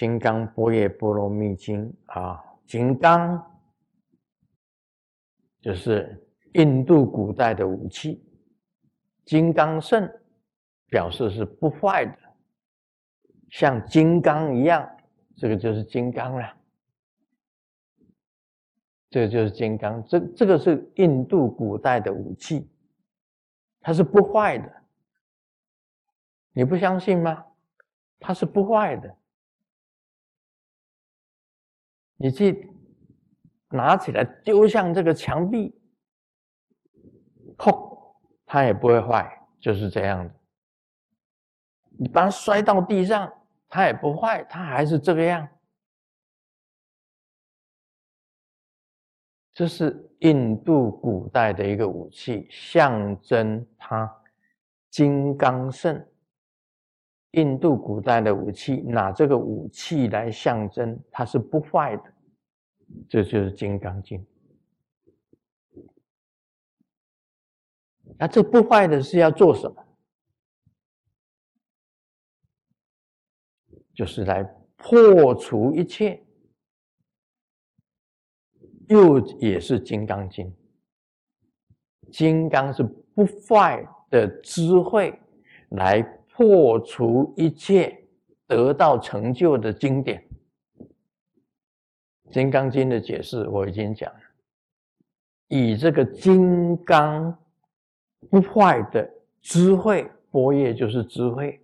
金刚波叶波罗蜜经啊，金刚就是印度古代的武器，金刚圣表示是不坏的，像金刚一样，这个就是金刚了。这个就是金刚，这这个是印度古代的武器，它是不坏的。你不相信吗？它是不坏的。你去拿起来丢向这个墙壁，砰，它也不会坏，就是这样的。你把它摔到地上，它也不坏，它还是这个样。这是印度古代的一个武器，象征它金刚圣。印度古代的武器，拿这个武器来象征它是不坏的，这就是《金刚经》。那这不坏的是要做什么？就是来破除一切。又也是《金刚经》，金刚是不坏的智慧，来破除一切，得到成就的经典。《金刚经》的解释我已经讲了，以这个金刚不坏的智慧，波叶就是智慧，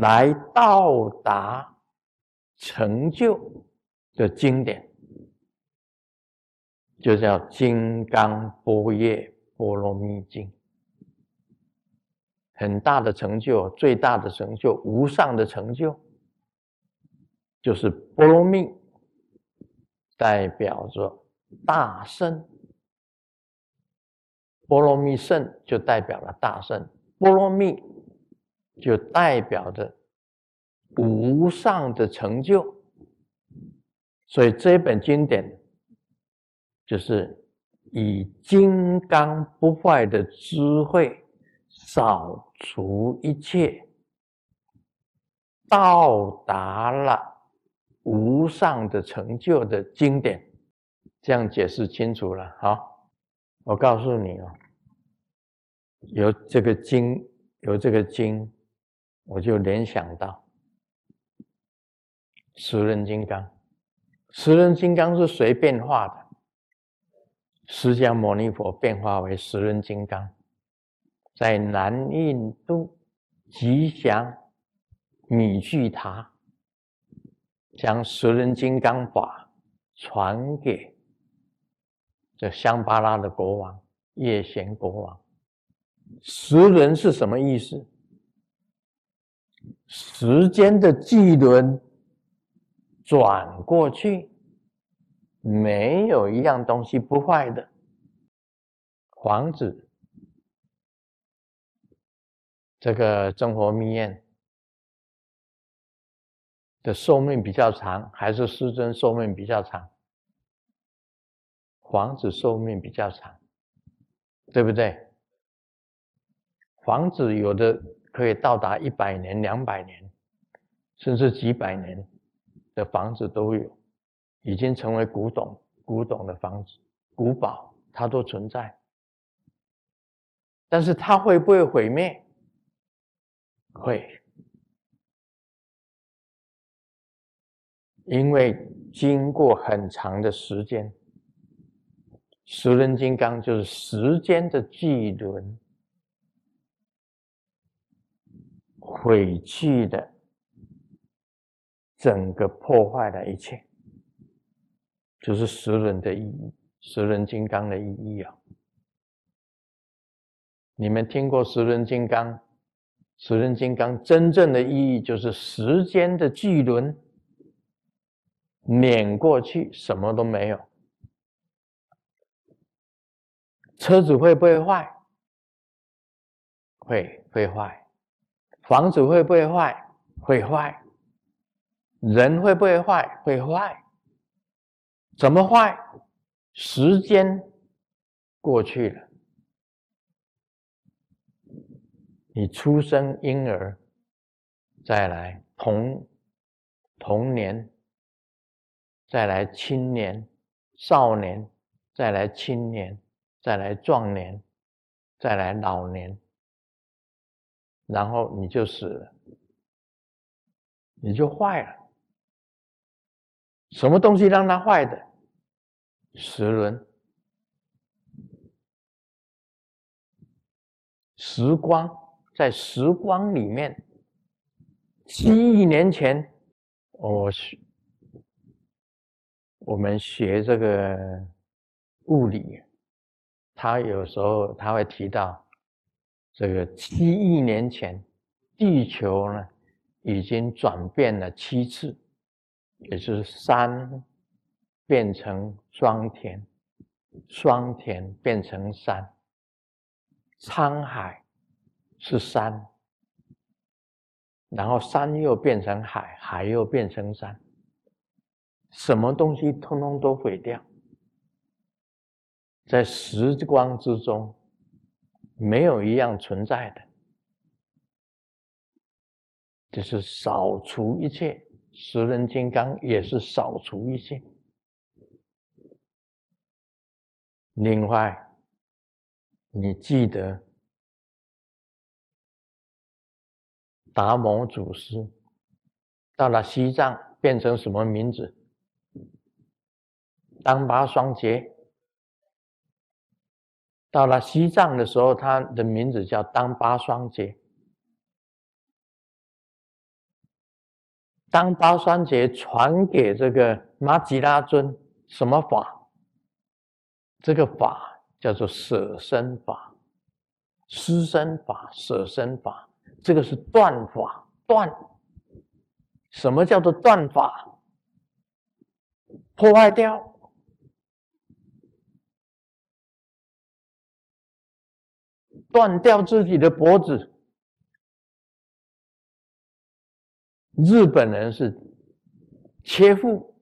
来到达成就的经典。就叫《金刚波叶波罗蜜经》，很大的成就，最大的成就，无上的成就，就是波罗蜜，代表着大圣。波罗蜜圣就代表了大圣，波罗蜜就代表着无上的成就。所以这本经典。就是以金刚不坏的智慧扫除一切，到达了无上的成就的经典，这样解释清楚了。好，我告诉你哦，有这个经，有这个经，我就联想到十人金刚。十人金刚是谁变化的？释迦牟尼佛变化为十人金刚，在南印度吉祥米具塔，将十人金刚法传给这香巴拉的国王叶贤国王。十轮是什么意思？时间的纪轮转过去。没有一样东西不坏的。皇子，这个真活密宴的寿命比较长，还是师尊寿命比较长？房子寿命比较长，对不对？房子有的可以到达一百年、两百年，甚至几百年的房子都有。已经成为古董，古董的房子、古堡，它都存在。但是它会不会毁灭？会，因为经过很长的时间，十轮金刚就是时间的巨轮，毁去的整个破坏的一切。就是十轮的意义，十轮金刚的意义啊！你们听过十轮金刚？十人金刚真正的意义就是时间的巨轮碾过去，什么都没有。车子会不会坏？会，会坏。房子会不会坏？会坏。人会不会坏？会坏。怎么坏？时间过去了，你出生婴儿，再来童童年，再来青年、少年，再来青年，再来壮年，再来老年，然后你就死了，你就坏了。什么东西让它坏的？十轮。时光在时光里面，七亿年前，我学我们学这个物理，他有时候他会提到，这个七亿年前，地球呢已经转变了七次，也就是山变成双田，双田变成山。沧海是山，然后山又变成海，海又变成山，什么东西通通都毁掉，在时光之中，没有一样存在的，就是扫除一切。十人金刚也是扫除一切。另外。你记得达摩祖师到了西藏变成什么名字？当巴双杰。到了西藏的时候，他的名字叫当巴双杰。当巴双杰传给这个玛吉拉尊什么法？这个法。叫做舍身法、失身法、舍身法，这个是断法。断，什么叫做断法？破坏掉，断掉自己的脖子。日本人是切腹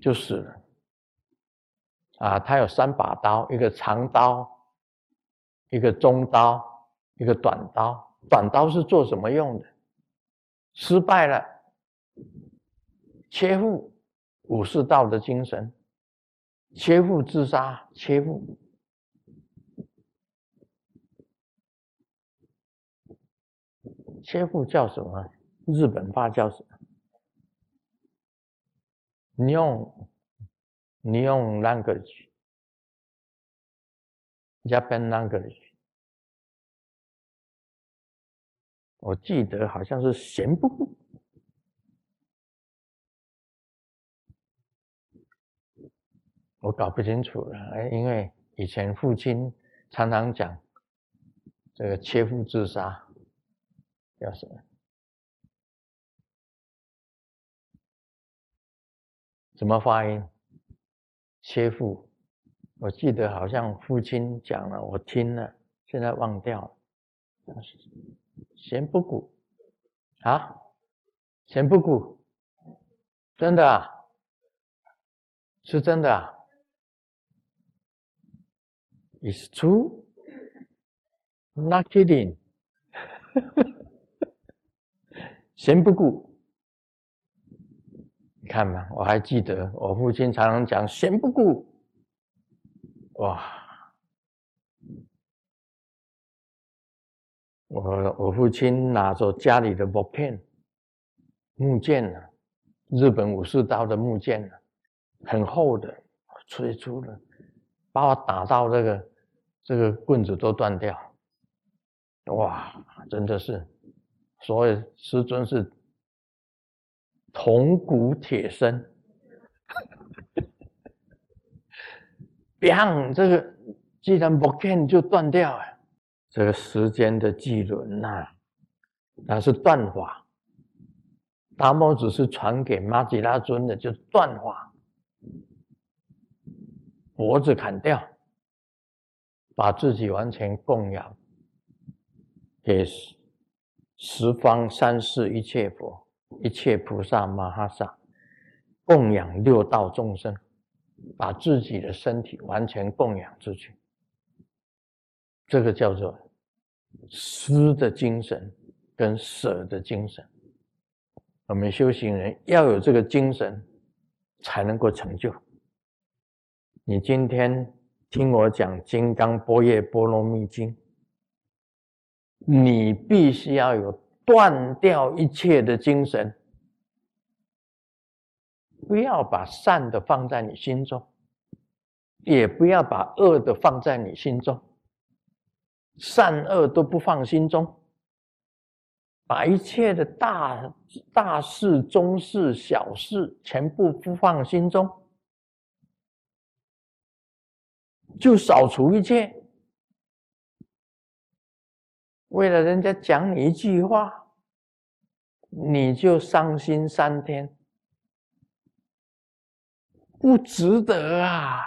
就死了。啊，他有三把刀，一个长刀，一个中刀，一个短刀。短刀是做什么用的？失败了，切腹，武士道的精神，切腹自杀，切腹。切腹叫什么？日本话叫什么？你用。你用 language，Japan language，我记得好像是闲不，我搞不清楚了。哎，因为以前父亲常常讲这个切腹自杀，叫什么？怎么发音？切腹，我记得好像父亲讲了，我听了，现在忘掉了。闲不顾啊，闲不顾，真的啊，是真的啊。It's true, not kidding。闲不顾。看嘛，我还记得我父亲常常讲“闲不顾”，哇！我我父亲拿着家里的木片、木剑呢，日本武士刀的木剑呢，很厚的，吹出了，把我打到这个这个棍子都断掉，哇！真的是，所以师尊是。铜骨铁身，砰！这个既然不见就断掉啊！这个时间的巨轮呐，那是断法。达摩只是传给玛吉拉尊的，就断法，脖子砍掉，把自己完全供养给十方三世一切佛。一切菩萨摩诃萨供养六道众生，把自己的身体完全供养出去，这个叫做施的精神跟舍的精神我们修行人要有这个精神，才能够成就。你今天听我讲《金刚般若波罗蜜经》，你必须要有断掉一切的精神，不要把善的放在你心中，也不要把恶的放在你心中，善恶都不放心中，把一切的大大事、中事、小事全部不放心中。就扫除一切，为了人家讲你一句话，你就伤心三天，不值得啊！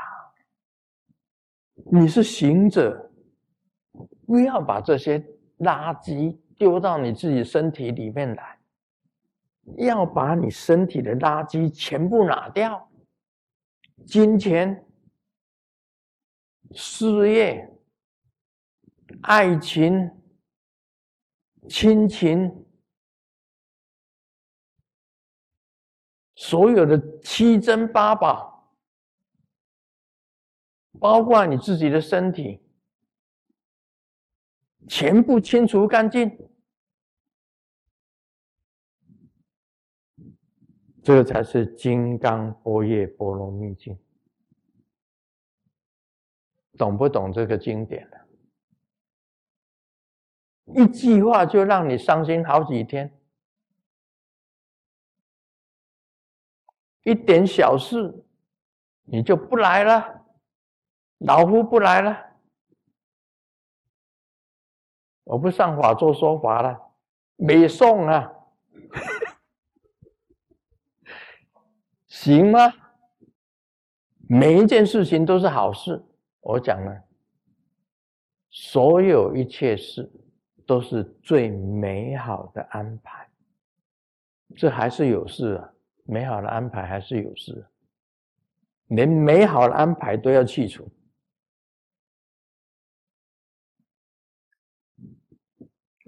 你是行者，不要把这些垃圾丢到你自己身体里面来，要把你身体的垃圾全部拿掉，金钱。事业、爱情、亲情，所有的七珍八宝，包括你自己的身体，全部清除干净，这才是金刚波叶波罗蜜经。懂不懂这个经典了？一句话就让你伤心好几天，一点小事你就不来了，老夫不来了，我不上法做说法了，没送啊，行吗？每一件事情都是好事。我讲了，所有一切事都是最美好的安排。这还是有事啊，美好的安排还是有事，连美好的安排都要去除。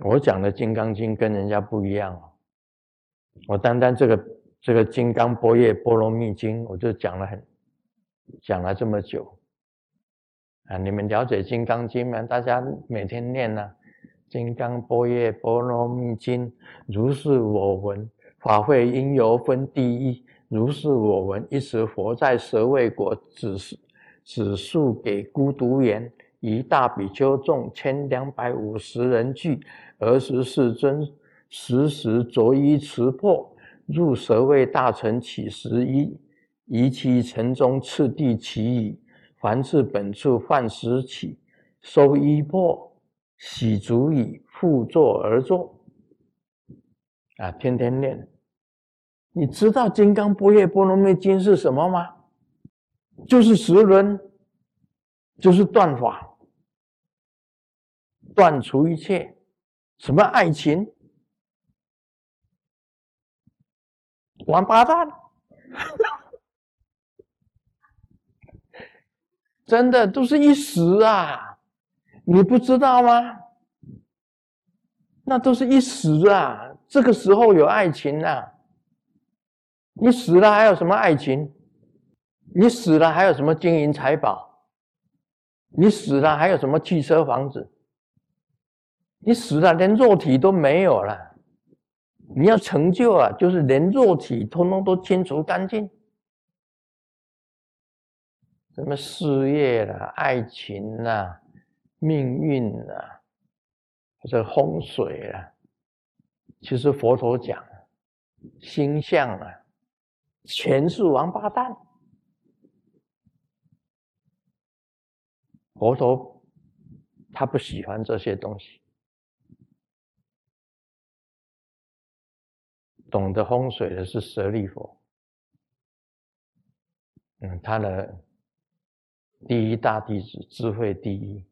我讲的《金刚经》跟人家不一样哦，我单单这个这个《金刚波叶波罗蜜经》，我就讲了很讲了这么久。啊，你们了解《金刚经》吗？大家每天念呢，《金刚波叶波罗蜜经》，如是我闻，法会因由分第一，如是我闻，一时佛在舍卫国，指指述给孤独言，一大比丘众千两百五十人聚，尔时世尊时时着衣持破，入舍卫大城起食衣，移其城中次第其矣。凡至本处饭食起，收衣钵，洗足以复坐而坐。啊，天天念。你知道《金刚不夜波罗蜜经》是什么吗？就是十轮，就是断法，断除一切什么爱情，王八蛋。真的都是一时啊，你不知道吗？那都是一时啊。这个时候有爱情啊，你死了还有什么爱情？你死了还有什么金银财宝？你死了还有什么汽车房子？你死了连肉体都没有了。你要成就啊，就是连肉体通通都清除干净。什么事业啦、爱情啦、命运啦，或者风水啦，其实佛陀讲，星象啊，全是王八蛋。佛陀他不喜欢这些东西，懂得风水的是舍利佛，嗯，他的。第一大弟子，智慧第一，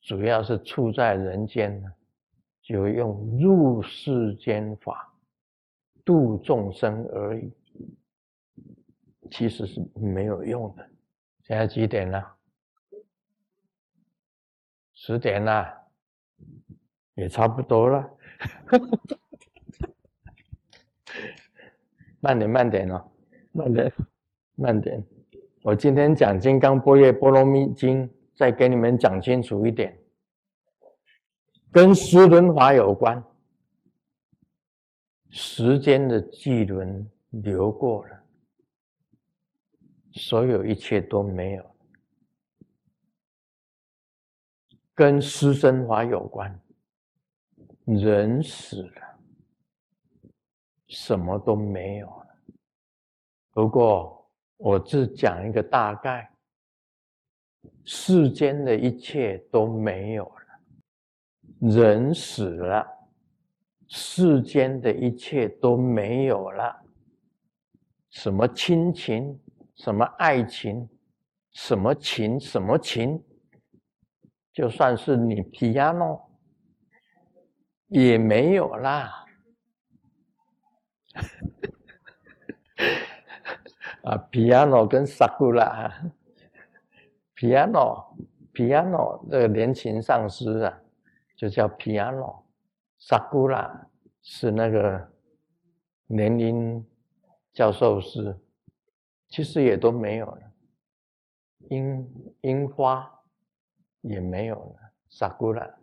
主要是处在人间呢，就用入世间法度众生而已，其实是没有用的。现在几点了？十点了，也差不多了。慢点，慢点哦，慢点，慢点。我今天讲《金刚波叶波罗蜜经》，再给你们讲清楚一点，跟时轮法有关。时间的巨轮流过了，所有一切都没有。跟师生法有关，人死了，什么都没有了。不过，我只讲一个大概，世间的一切都没有了，人死了，世间的一切都没有了，什么亲情，什么爱情，什么情，什么情。就算是你 piano 也没有啦，啊，piano 跟 sakura，piano piano 这个连琴上师啊，就叫 piano，sakura 是那个年龄教授师，其实也都没有了，樱樱花。也没有了，傻姑了。